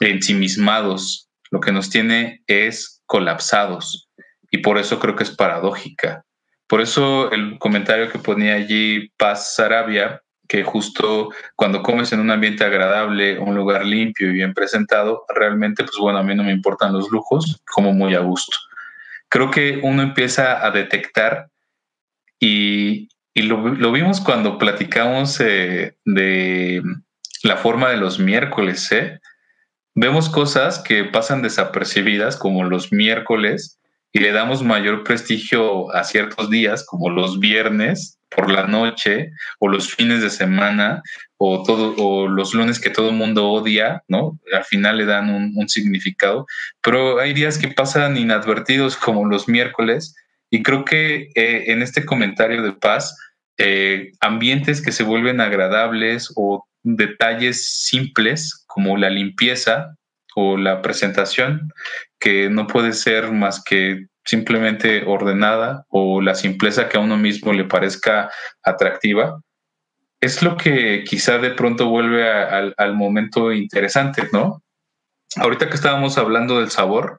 ensimismados, lo que nos tiene es colapsados. Y por eso creo que es paradójica. Por eso el comentario que ponía allí Paz Sarabia que justo cuando comes en un ambiente agradable, un lugar limpio y bien presentado, realmente, pues bueno, a mí no me importan los lujos, como muy a gusto. Creo que uno empieza a detectar y, lo, vimos cuando platicamos eh, de la forma de los miércoles, ¿eh? Vemos cosas que pasan desapercibidas como los miércoles y le damos mayor prestigio a ciertos días como los viernes por la noche o los fines de semana o todo o los lunes que todo el mundo odia, ¿no? Al final le dan un, significado, pero hay días que pasan inadvertidos como los miércoles y creo que eh, en este comentario de paz eh, ambientes que se vuelven agradables o detalles simples como la limpieza o la presentación que no puede ser más que simplemente ordenada o la simpleza que a uno mismo le parezca atractiva, es lo que quizá de pronto vuelve al momento interesante, ¿no? Ahorita que estábamos hablando del sabor,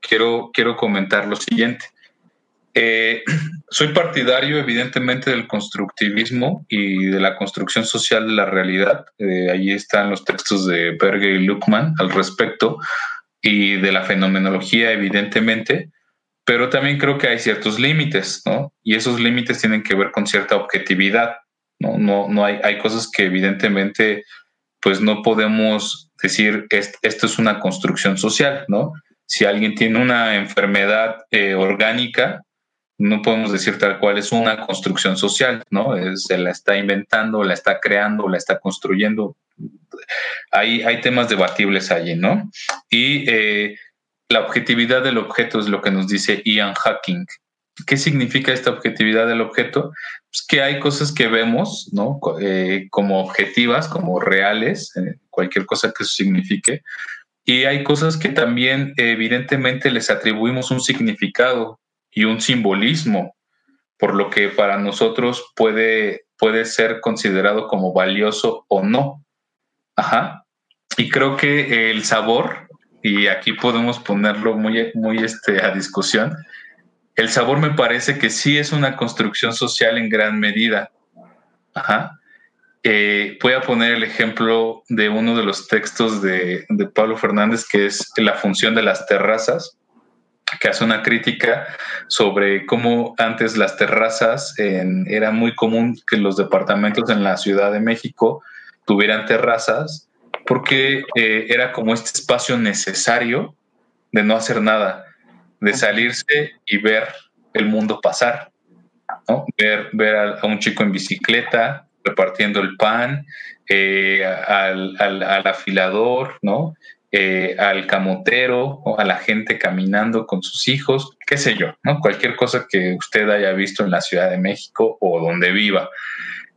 quiero, quiero comentar lo siguiente. Eh, *clears throat* soy partidario, evidentemente, del constructivismo y de la construcción social de la realidad. Eh, ahí están los textos de Berger y Luckman al respecto, y de la fenomenología, evidentemente pero también creo que hay ciertos límites, ¿no? Y esos límites tienen que ver con cierta objetividad, ¿no? No, no hay, hay cosas que evidentemente pues no podemos decir, esto es una construcción social, ¿no? Si alguien tiene una enfermedad eh, orgánica, no podemos decir tal cual es una construcción social, ¿no? se la está inventando, la está creando, la está construyendo. Hay, hay temas debatibles allí, ¿no? Y eh, la objetividad del objeto es lo que nos dice Ian Hacking. ¿Qué significa esta objetividad del objeto? Pues que hay cosas que vemos, ¿no? Eh, como objetivas, como reales, cualquier cosa que eso signifique, y hay cosas que también evidentemente les atribuimos un significado y un simbolismo, por lo que para nosotros puede, puede ser considerado como valioso o no. Ajá. Y creo que el sabor, y aquí podemos ponerlo muy, muy este, a discusión, el sabor me parece que sí es una construcción social en gran medida. Ajá. Eh, voy a poner el ejemplo de uno de los textos de, Pablo Fernández, que es la función de las terrazas, que hace una crítica sobre cómo antes las terrazas era muy común que los departamentos en la Ciudad de México tuvieran terrazas, porque eh, era como este espacio necesario de no hacer nada, de salirse y ver el mundo pasar, ver, ver a un chico en bicicleta, repartiendo el pan, eh, al, afilador, ¿no? Eh, al camotero, o a la gente caminando con sus hijos, qué sé yo, ¿no? Cualquier cosa que usted haya visto en la Ciudad de México o donde viva.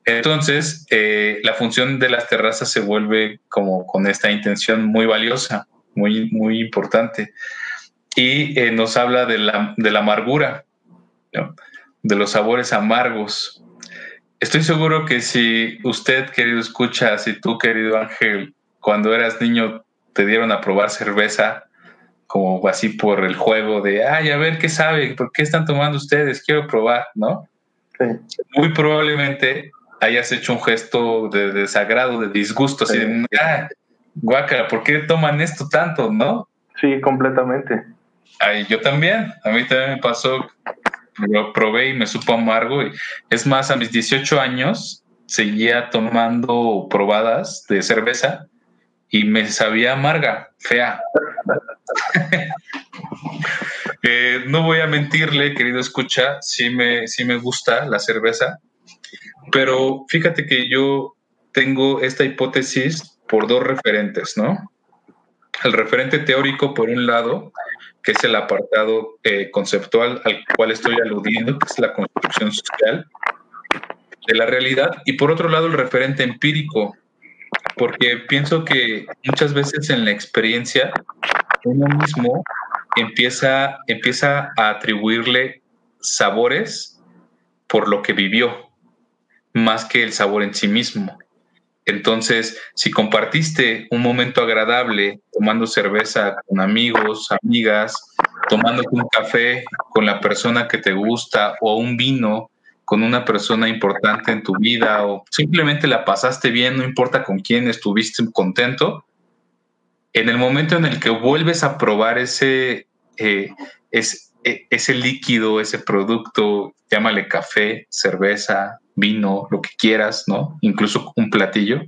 Entonces, eh, la función de las terrazas se vuelve como con esta intención muy valiosa, muy, muy importante. Y nos habla de la, de la amargura, de los sabores amargos, Estoy seguro que si usted, querido escucha, si tú, querido Ángel, cuando eras niño te dieron a probar cerveza, como así por el juego de, ay, a ver qué sabe, por qué están tomando ustedes, quiero probar, ¿no? Muy probablemente hayas hecho un gesto de desagrado, de disgusto, así de, ah, guácara, ¿por qué toman esto tanto, no? Sí, completamente. Ay, yo también, a mí también me pasó lo probé y me supo amargo. Es más, a mis 18 años seguía tomando probadas de cerveza y me sabía amarga, fea. *laughs* Eh, no voy a mentirle, querido escucha, sí me, sí me gusta la cerveza, pero fíjate que yo tengo esta hipótesis por dos referentes, ¿no? El referente teórico, por un lado, que es el apartado eh, conceptual al cual estoy aludiendo, que es la construcción social de la realidad, y por otro lado el referente empírico, porque pienso que muchas veces en la experiencia uno mismo empieza, empieza a atribuirle sabores por lo que vivió, más que el sabor en sí mismo. Entonces, si compartiste un momento agradable tomando cerveza con amigos, amigas, tomando un café con la persona que te gusta o un vino con una persona importante en tu vida o simplemente la pasaste bien, no importa con quién estuviste contento, en el momento en el que vuelves a probar ese, eh, e, ese líquido, ese producto, llámale café, cerveza, vino, lo que quieras, ¿no? Incluso un platillo,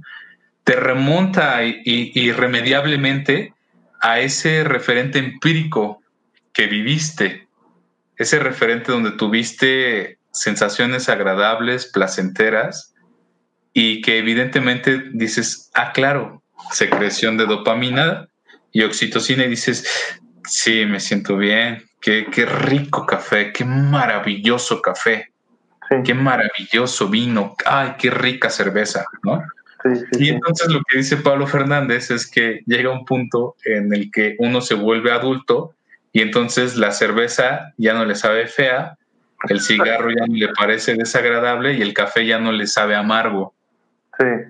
te remonta irremediablemente a ese referente empírico que viviste, ese referente donde tuviste sensaciones agradables, placenteras, y que evidentemente dices, ah, claro, secreción de dopamina y oxitocina, y dices, sí, me siento bien, qué, qué rico café, qué maravilloso café. Qué maravilloso vino, ay, qué rica cerveza, ¿no? y entonces lo que dice Pablo Fernández es que llega un punto en el que uno se vuelve adulto y entonces la cerveza ya no le sabe fea, el cigarro ya no le parece desagradable y el café ya no le sabe amargo.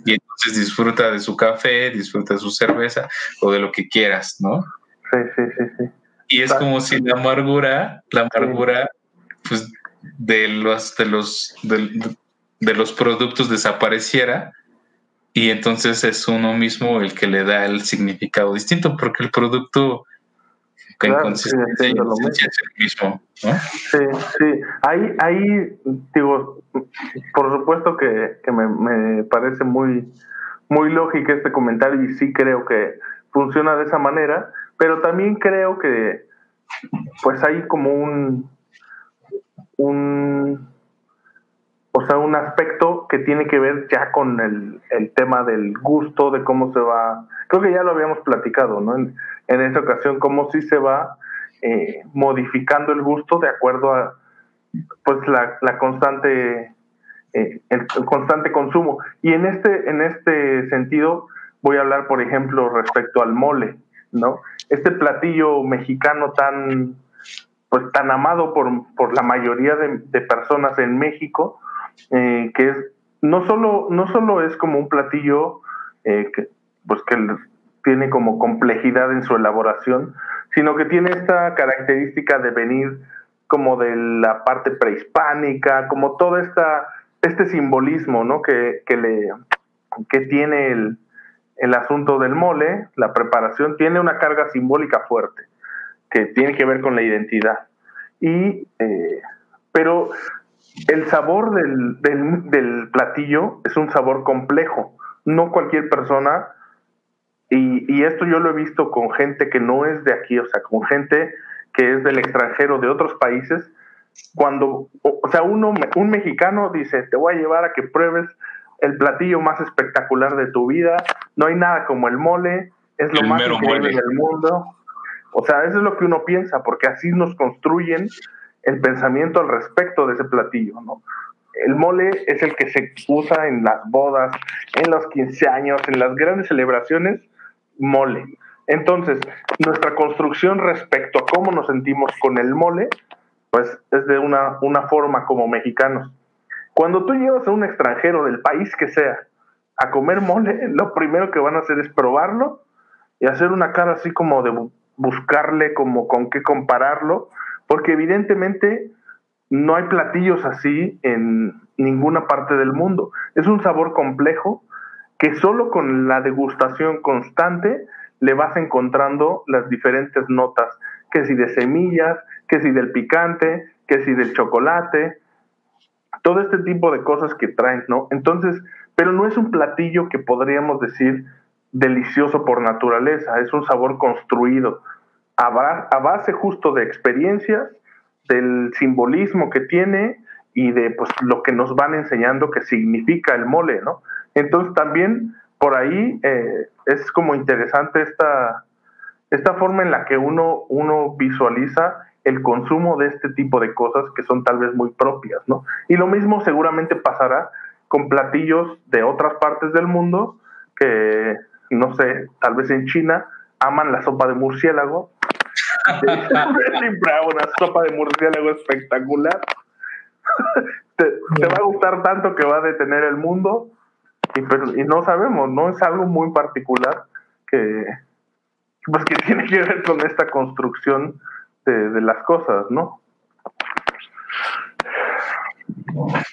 Y entonces disfruta de su café, disfruta de su cerveza o de lo que quieras, ¿no? Sí, sí, sí, sí. Y es como si la amargura, la amargura, pues de los, de los, de, los productos desapareciera y entonces es uno mismo el que le da el significado distinto porque el producto en consistencia es el mismo. Sí, sí. Ahí, ahí digo, por supuesto que, me, me, parece muy, muy lógico este comentario y sí creo que funciona de esa manera, pero también creo que pues hay como un, un o sea, un aspecto que tiene que ver ya con el, el, tema del gusto, de cómo se va, creo que ya lo habíamos platicado, ¿no? En, en esa ocasión, cómo sí se va eh, modificando el gusto de acuerdo a pues la, la constante eh, el, constante consumo y en este en este sentido voy a hablar por ejemplo respecto al mole no este platillo mexicano tan pues tan amado por, por la mayoría de, personas en México eh, que es no solo no solo es como un platillo eh, que pues que tiene como complejidad en su elaboración sino que tiene esta característica de venir como de la parte prehispánica, como todo esta, este simbolismo ¿no? que, que, le, que tiene el, el asunto del mole, la preparación, tiene una carga simbólica fuerte, que tiene que ver con la identidad. Y, eh, pero el sabor del, del, del, platillo es un sabor complejo. No cualquier persona y, y, esto yo lo he visto con gente que no es de aquí, o sea, con gente que es del extranjero, de otros países. Cuando, o sea, uno, un mexicano dice, te voy a llevar a que pruebes el platillo más espectacular de tu vida, no hay nada como el mole, es lo más increíble del mundo. O sea, eso es lo que uno piensa, porque así nos construyen el pensamiento al respecto de ese platillo, ¿no? El mole es el que se usa en las bodas, en los 15 años, en las grandes celebraciones, mole. Entonces, nuestra construcción respecto a cómo nos sentimos con el mole, pues es de una, una forma como mexicanos. Cuando tú llevas a un extranjero del país que sea a comer mole, lo primero que van a hacer es probarlo y hacer una cara así como de buscarle como con qué compararlo, porque evidentemente no hay platillos así en ninguna parte del mundo. Es un sabor complejo que solo con la degustación constante le vas encontrando las diferentes notas, que si de semillas, que si del picante, que si del chocolate, todo este tipo de cosas que traen, ¿no? Entonces, pero no es un platillo que podríamos decir delicioso por naturaleza, es un sabor construido a base justo de experiencias, del simbolismo que tiene y de pues lo que nos van enseñando que significa el mole, ¿no? Entonces también por ahí eh, es como interesante esta, esta forma en la que uno, uno visualiza el consumo de este tipo de cosas que son tal vez muy propias, ¿no? Y lo mismo seguramente pasará con platillos de otras partes del mundo que, no sé, tal vez en China aman la sopa de murciélago. Una sopa de murciélago espectacular. te, va a gustar tanto que va a detener el mundo y, no sabemos, ¿no? Es algo muy particular que, pues, que tiene que ver con esta construcción de, las cosas, ¿no?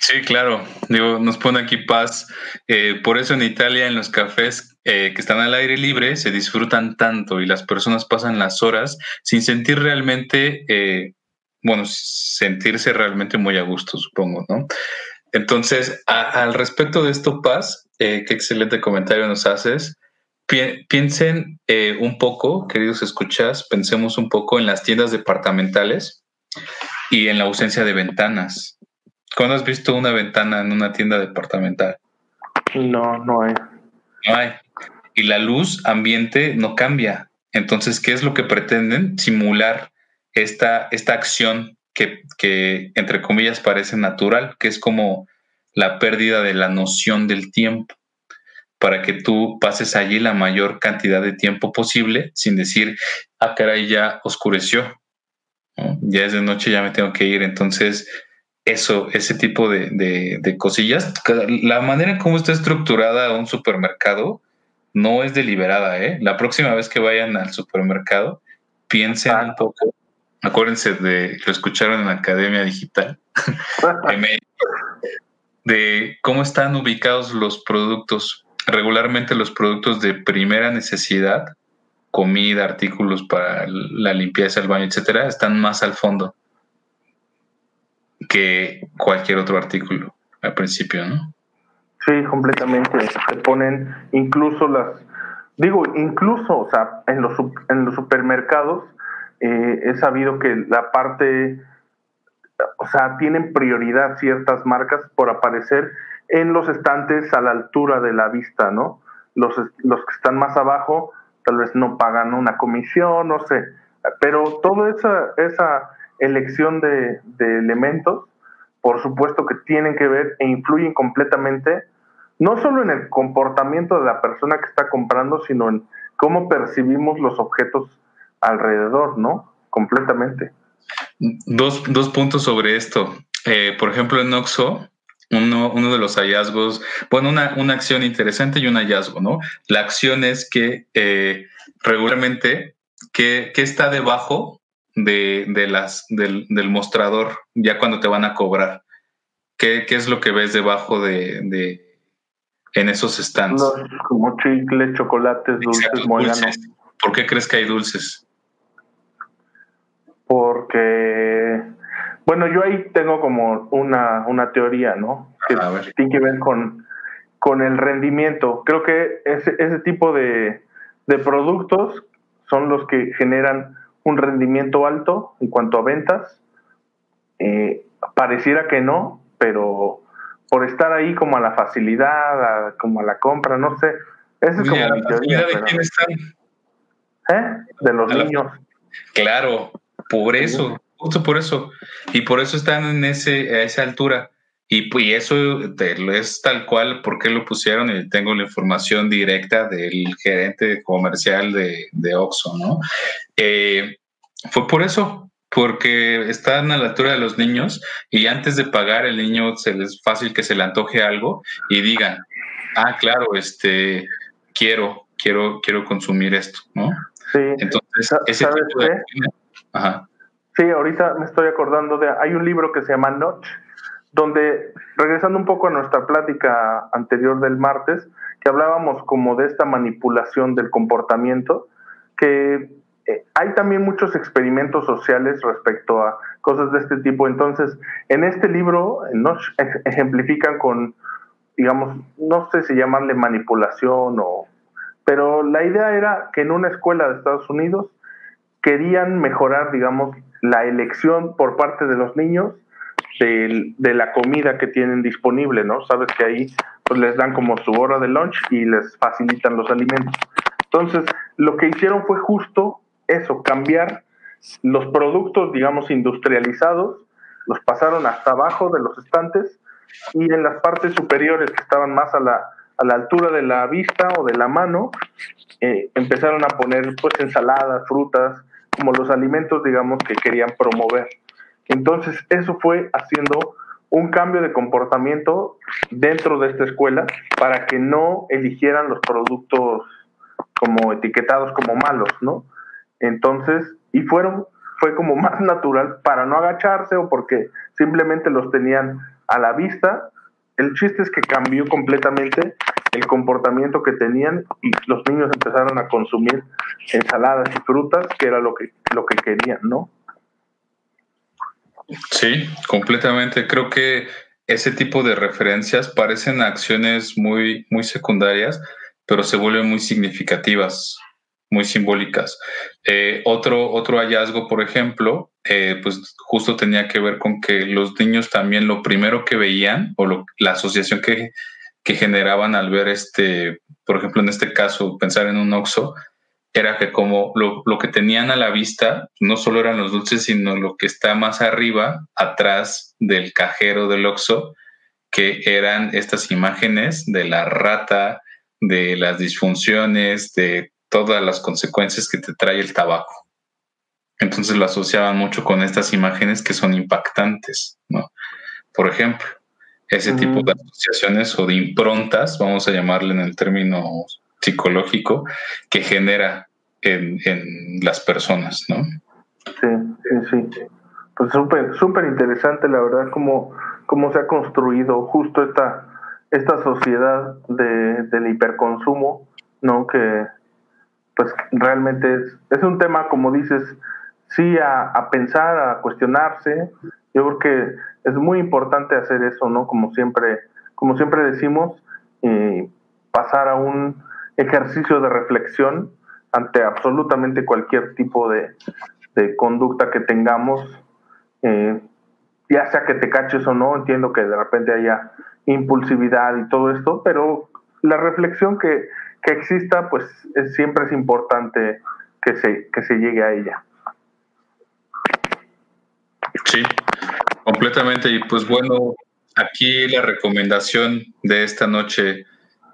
Sí, claro. Digo, nos pone aquí paz. Eh, por eso en Italia, en los cafés eh, que están al aire libre, se disfrutan tanto y las personas pasan las horas sin sentir realmente, eh, bueno, sentirse realmente muy a gusto, supongo, ¿no? Entonces, al respecto de esto, Paz, eh, qué excelente comentario nos haces. piensen un poco, queridos escuchas, pensemos un poco en las tiendas departamentales y en la ausencia de ventanas. ¿Cuándo has visto una ventana en una tienda departamental? No, no hay. Hay. Y la luz ambiente no cambia. Entonces, ¿qué es lo que pretenden? Simular esta, esta acción que, entre comillas, parece natural, que es como la pérdida de la noción del tiempo, para que tú pases allí la mayor cantidad de tiempo posible sin decir, ah, caray, ya oscureció, ya es de noche, ya me tengo que ir. Entonces, eso, ese tipo de, de, cosillas, la manera en cómo está estructurada un supermercado no es deliberada. ¿eh? La próxima vez que vayan al supermercado, piensen un poco acuérdense de, lo escucharon en la Academia Digital, *laughs* de cómo están ubicados los productos. Regularmente los productos de primera necesidad, comida, artículos para la limpieza, el baño, etcétera, están más al fondo que cualquier otro artículo al principio, ¿no? Sí, completamente. Se ponen incluso las digo, incluso, o sea, en los, en los supermercados eh, he sabido que la parte, o sea, tienen prioridad ciertas marcas por aparecer en los estantes a la altura de la vista, ¿no? Los, los que están más abajo tal vez no pagan una comisión, no sé, pero toda esa, esa elección de, elementos, por supuesto que tienen que ver e influyen completamente no solo en el comportamiento de la persona que está comprando, sino en cómo percibimos los objetos alrededor, ¿no? Completamente. Dos, dos puntos sobre esto. Eh, por ejemplo, en Oxo, uno, uno, de los hallazgos, bueno, una, una, acción interesante y un hallazgo, ¿no? La acción es que eh, regularmente, ¿qué, está debajo de, de las, del, del, mostrador ya cuando te van a cobrar? ¿Qué, qué es lo que ves debajo de, en esos stands? como chicles, chocolates, dulces, ¿Por qué crees que hay dulces? Porque, bueno, yo ahí tengo como una, una teoría, ¿no? Que tiene que ver con, con el rendimiento. Creo que ese, ese tipo de, de productos son los que generan un rendimiento alto en cuanto a ventas. Eh, pareciera que no, pero por estar ahí como a la facilidad, como a la compra, no sé. Esa es como mi teoría. ¿De quién están? ¿Eh? De los niños. Claro, por eso, justo por eso. Y por eso están en ese, a esa altura. Y, pues, eso es tal cual porque lo pusieron y tengo la información directa del gerente comercial de, de Oxxo, ¿no? Eh, fue por eso, porque están a la altura de los niños y antes de pagar el niño se les fácil que se le antoje algo y digan, ah, claro, este, quiero, quiero, quiero consumir esto, ¿no? Sí. Entonces, ese tipo de... Ajá. Sí, ahorita me estoy acordando de, hay un libro que se llama Notch, donde, regresando un poco a nuestra plática anterior del martes, que hablábamos como de esta manipulación del comportamiento, que eh, hay también muchos experimentos sociales respecto a cosas de este tipo. Entonces, en este libro nos ejemplifican con, digamos, no sé si llamarle manipulación o... Pero la idea era que en una escuela de Estados Unidos querían mejorar, digamos, la elección por parte de los niños de, de, la comida que tienen disponible, ¿no? Sabes que ahí pues les dan como su hora de lunch y les facilitan los alimentos. Entonces, lo que hicieron fue justo eso, cambiar los productos, digamos, industrializados, los pasaron hasta abajo de los estantes y en las partes superiores que estaban más a la, a la altura de la vista o de la mano, eh, empezaron a poner pues ensaladas, frutas, como los alimentos, digamos, que querían promover. Entonces, eso fue haciendo un cambio de comportamiento dentro de esta escuela para que no eligieran los productos como etiquetados como malos, ¿no? Entonces, y fueron, fue como *laughs* más natural para no agacharse o porque simplemente los tenían a la vista. El chiste es que cambió completamente el comportamiento que tenían y los niños empezaron a consumir ensaladas y frutas, que era lo que, lo que querían, ¿no? Sí, completamente. Creo que ese tipo de referencias parecen acciones muy, muy secundarias, pero se vuelven muy significativas muy simbólicas. Eh, otro, otro hallazgo, por ejemplo, eh, pues justo tenía que ver con que los niños también lo primero que veían o la asociación que, que, generaban al ver este, por ejemplo, en este caso, pensar en un oxo, era que como lo, lo, que tenían a la vista no solo eran los dulces, sino lo que está más arriba, atrás del cajero del oxo, que eran estas imágenes de la rata, de las disfunciones, de todas las consecuencias que te trae el tabaco. Entonces lo asociaban mucho con estas imágenes que son impactantes, ¿no? Por ejemplo, ese tipo de asociaciones o de improntas, vamos a llamarle en el término psicológico, que genera en, las personas, ¿no? Sí, sí, sí. Pues súper, súper interesante, la verdad, cómo, cómo se ha construido justo esta, esta sociedad de, del hiperconsumo, ¿no? Que, pues realmente es, es un tema, como dices, sí a, pensar, a cuestionarse. Yo creo que es muy importante hacer eso, ¿no? Como siempre, como siempre decimos, pasar a un ejercicio de reflexión ante absolutamente cualquier tipo de, conducta que tengamos, eh, ya sea que te caches o no, entiendo que de repente haya impulsividad y todo esto, pero la reflexión que, que exista, pues siempre es importante que se, que se llegue a ella. Sí, completamente. Y pues bueno, aquí la recomendación de esta noche,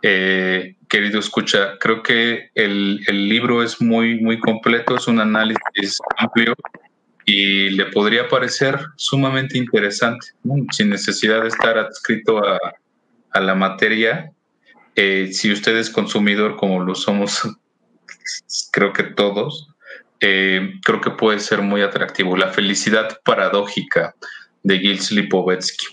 eh, querido escucha, creo que el, el, libro es muy, muy completo, es un análisis amplio y le podría parecer sumamente interesante, sin necesidad de estar adscrito a, a la materia. Eh, si usted es consumidor como lo somos, *laughs* creo que todos, eh, creo que puede ser muy atractivo. La felicidad paradójica de Gil Lipovetsky.